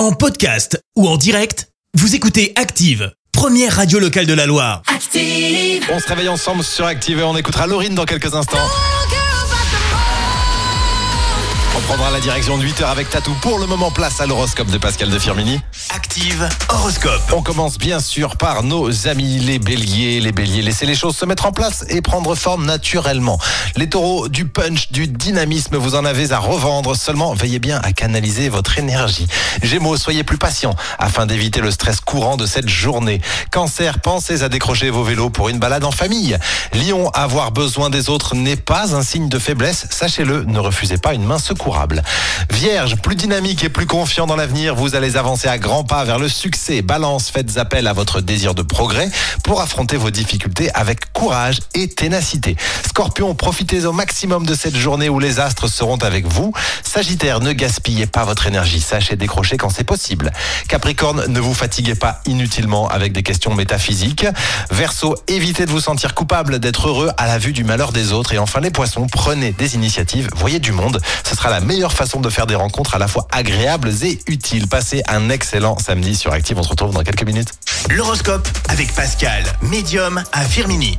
En podcast ou en direct, vous écoutez Active, première radio locale de la Loire. Active. On se réveille ensemble sur Active et on écoutera Laurine dans quelques instants. On prendra la direction de 8h avec Tatou. Pour le moment, place à l'horoscope de Pascal de Firmini. Active horoscope. On commence bien sûr par nos amis les béliers. Les béliers, laissez les choses se mettre en place et prendre forme naturellement. Les taureaux, du punch, du dynamisme, vous en avez à revendre. Seulement, veillez bien à canaliser votre énergie. Gémeaux, soyez plus patients afin d'éviter le stress courant de cette journée. Cancer, pensez à décrocher vos vélos pour une balade en famille. Lion, avoir besoin des autres n'est pas un signe de faiblesse. Sachez-le, ne refusez pas une main secourable. Vierge, plus dynamique et plus confiant dans l'avenir, vous allez avancer à grands pas vers le succès. Balance, faites appel à votre désir de progrès pour affronter vos difficultés avec courage et ténacité. Scorpion, profitez au maximum de cette journée où les astres seront avec vous. Sagittaire, ne gaspillez pas votre énergie, sachez décrocher quand c'est possible. Capricorne, ne vous fatiguez pas inutilement avec des questions métaphysiques. Verseau, évitez de vous sentir coupable d'être heureux à la vue du malheur des autres. Et enfin les poissons, prenez des initiatives, voyez du monde. Ce sera la meilleure façon de faire des rencontres à la fois agréables et utiles. Passez un excellent samedi sur Active, on se retrouve dans quelques minutes. L'horoscope avec Pascal, médium à Firmini.